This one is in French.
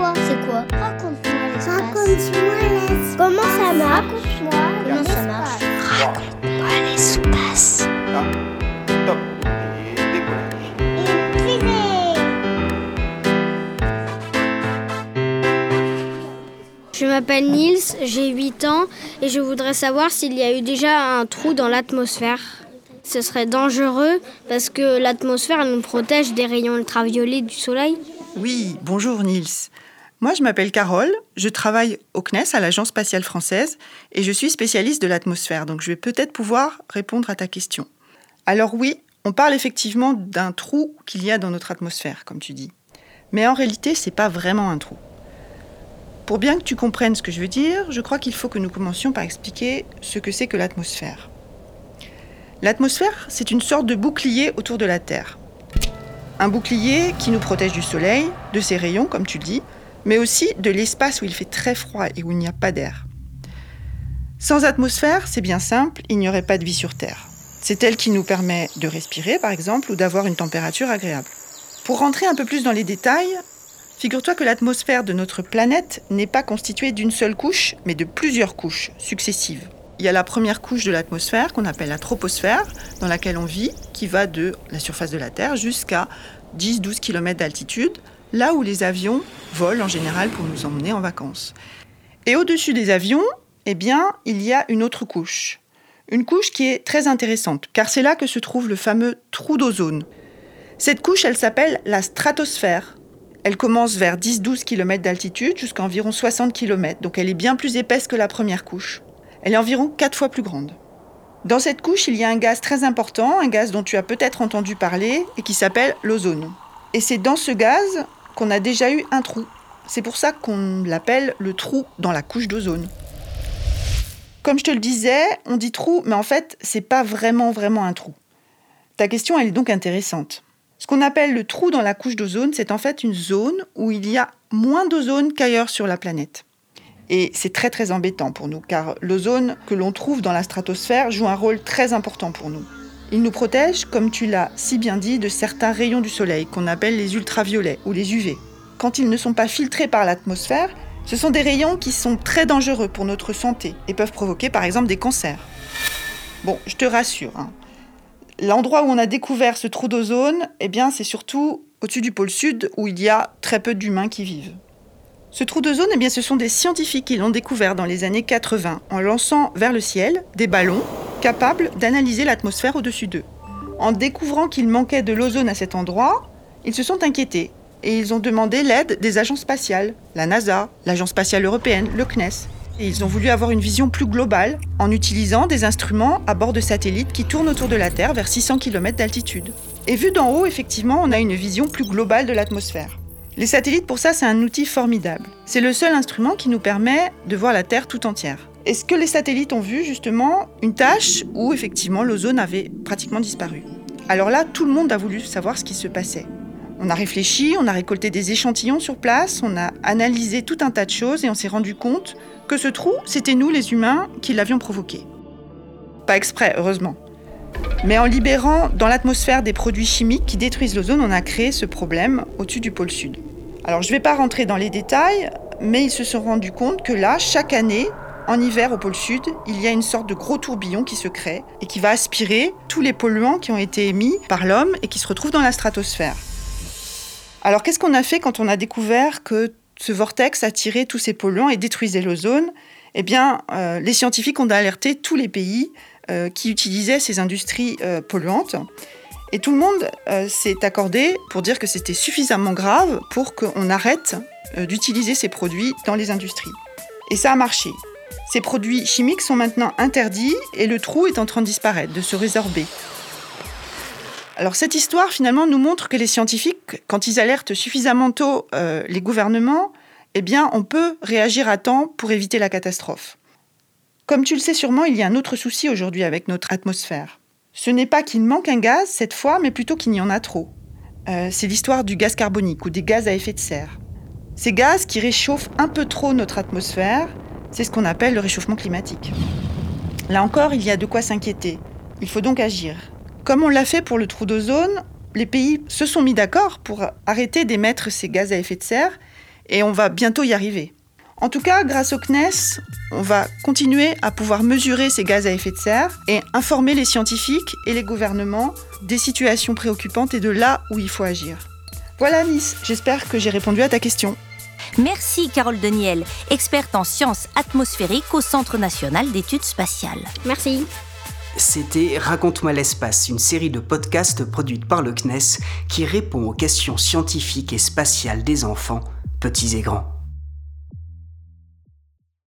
quoi C'est quoi Raconte-moi l'espace. Raconte-moi l'espace. Comment ça marche Raconte-moi comment ça marche. Raconte-moi l'espace. Ah, top. Je m'appelle Nils, j'ai 8 ans et je voudrais savoir s'il y a eu déjà un trou dans l'atmosphère. Ce serait dangereux parce que l'atmosphère nous protège des rayons ultraviolets du soleil. Oui, bonjour Nils. Moi, je m'appelle Carole, je travaille au CNES, à l'Agence spatiale française, et je suis spécialiste de l'atmosphère, donc je vais peut-être pouvoir répondre à ta question. Alors oui, on parle effectivement d'un trou qu'il y a dans notre atmosphère, comme tu dis. Mais en réalité, c'est pas vraiment un trou. Pour bien que tu comprennes ce que je veux dire, je crois qu'il faut que nous commencions par expliquer ce que c'est que l'atmosphère. L'atmosphère, c'est une sorte de bouclier autour de la Terre. Un bouclier qui nous protège du soleil, de ses rayons, comme tu le dis, mais aussi de l'espace où il fait très froid et où il n'y a pas d'air. Sans atmosphère, c'est bien simple, il n'y aurait pas de vie sur Terre. C'est elle qui nous permet de respirer, par exemple, ou d'avoir une température agréable. Pour rentrer un peu plus dans les détails, figure-toi que l'atmosphère de notre planète n'est pas constituée d'une seule couche, mais de plusieurs couches successives. Il y a la première couche de l'atmosphère qu'on appelle la troposphère, dans laquelle on vit, qui va de la surface de la Terre jusqu'à 10-12 km d'altitude, là où les avions volent en général pour nous emmener en vacances. Et au-dessus des avions, eh bien, il y a une autre couche. Une couche qui est très intéressante, car c'est là que se trouve le fameux trou d'ozone. Cette couche, elle s'appelle la stratosphère. Elle commence vers 10-12 km d'altitude jusqu'à environ 60 km, donc elle est bien plus épaisse que la première couche. Elle est environ 4 fois plus grande. Dans cette couche, il y a un gaz très important, un gaz dont tu as peut-être entendu parler et qui s'appelle l'ozone. Et c'est dans ce gaz qu'on a déjà eu un trou. C'est pour ça qu'on l'appelle le trou dans la couche d'ozone. Comme je te le disais, on dit trou, mais en fait, c'est pas vraiment vraiment un trou. Ta question, elle est donc intéressante. Ce qu'on appelle le trou dans la couche d'ozone, c'est en fait une zone où il y a moins d'ozone qu'ailleurs sur la planète. Et c'est très très embêtant pour nous, car l'ozone que l'on trouve dans la stratosphère joue un rôle très important pour nous. Il nous protège, comme tu l'as si bien dit, de certains rayons du soleil qu'on appelle les ultraviolets ou les UV. Quand ils ne sont pas filtrés par l'atmosphère, ce sont des rayons qui sont très dangereux pour notre santé et peuvent provoquer par exemple des cancers. Bon, je te rassure, hein. l'endroit où on a découvert ce trou d'ozone, eh bien, c'est surtout au-dessus du pôle sud où il y a très peu d'humains qui vivent. Ce trou d'ozone, eh ce sont des scientifiques qui l'ont découvert dans les années 80 en lançant vers le ciel des ballons capables d'analyser l'atmosphère au-dessus d'eux. En découvrant qu'il manquait de l'ozone à cet endroit, ils se sont inquiétés et ils ont demandé l'aide des agences spatiales, la NASA, l'Agence spatiale européenne, le CNES. Et ils ont voulu avoir une vision plus globale en utilisant des instruments à bord de satellites qui tournent autour de la Terre vers 600 km d'altitude. Et vu d'en haut, effectivement, on a une vision plus globale de l'atmosphère. Les satellites, pour ça, c'est un outil formidable. C'est le seul instrument qui nous permet de voir la Terre tout entière. Est-ce que les satellites ont vu justement une tâche où effectivement l'ozone avait pratiquement disparu? Alors là, tout le monde a voulu savoir ce qui se passait. On a réfléchi, on a récolté des échantillons sur place, on a analysé tout un tas de choses et on s'est rendu compte que ce trou, c'était nous les humains qui l'avions provoqué. Pas exprès, heureusement. Mais en libérant dans l'atmosphère des produits chimiques qui détruisent l'ozone, on a créé ce problème au-dessus du pôle sud. Alors je ne vais pas rentrer dans les détails, mais ils se sont rendus compte que là, chaque année, en hiver au pôle sud, il y a une sorte de gros tourbillon qui se crée et qui va aspirer tous les polluants qui ont été émis par l'homme et qui se retrouvent dans la stratosphère. Alors qu'est-ce qu'on a fait quand on a découvert que ce vortex attirait tous ces polluants et détruisait l'ozone? Eh bien, euh, les scientifiques ont alerté tous les pays qui utilisaient ces industries euh, polluantes. Et tout le monde euh, s'est accordé pour dire que c'était suffisamment grave pour qu'on arrête euh, d'utiliser ces produits dans les industries. Et ça a marché. Ces produits chimiques sont maintenant interdits et le trou est en train de disparaître, de se résorber. Alors cette histoire finalement nous montre que les scientifiques, quand ils alertent suffisamment tôt euh, les gouvernements, eh bien on peut réagir à temps pour éviter la catastrophe. Comme tu le sais sûrement, il y a un autre souci aujourd'hui avec notre atmosphère. Ce n'est pas qu'il manque un gaz cette fois, mais plutôt qu'il y en a trop. Euh, c'est l'histoire du gaz carbonique ou des gaz à effet de serre. Ces gaz qui réchauffent un peu trop notre atmosphère, c'est ce qu'on appelle le réchauffement climatique. Là encore, il y a de quoi s'inquiéter. Il faut donc agir. Comme on l'a fait pour le trou d'ozone, les pays se sont mis d'accord pour arrêter d'émettre ces gaz à effet de serre et on va bientôt y arriver. En tout cas, grâce au CNES, on va continuer à pouvoir mesurer ces gaz à effet de serre et informer les scientifiques et les gouvernements des situations préoccupantes et de là où il faut agir. Voilà Nice, j'espère que j'ai répondu à ta question. Merci Carole Deniel, experte en sciences atmosphériques au Centre national d'études spatiales. Merci. C'était Raconte-moi l'espace, une série de podcasts produite par le CNES qui répond aux questions scientifiques et spatiales des enfants, petits et grands.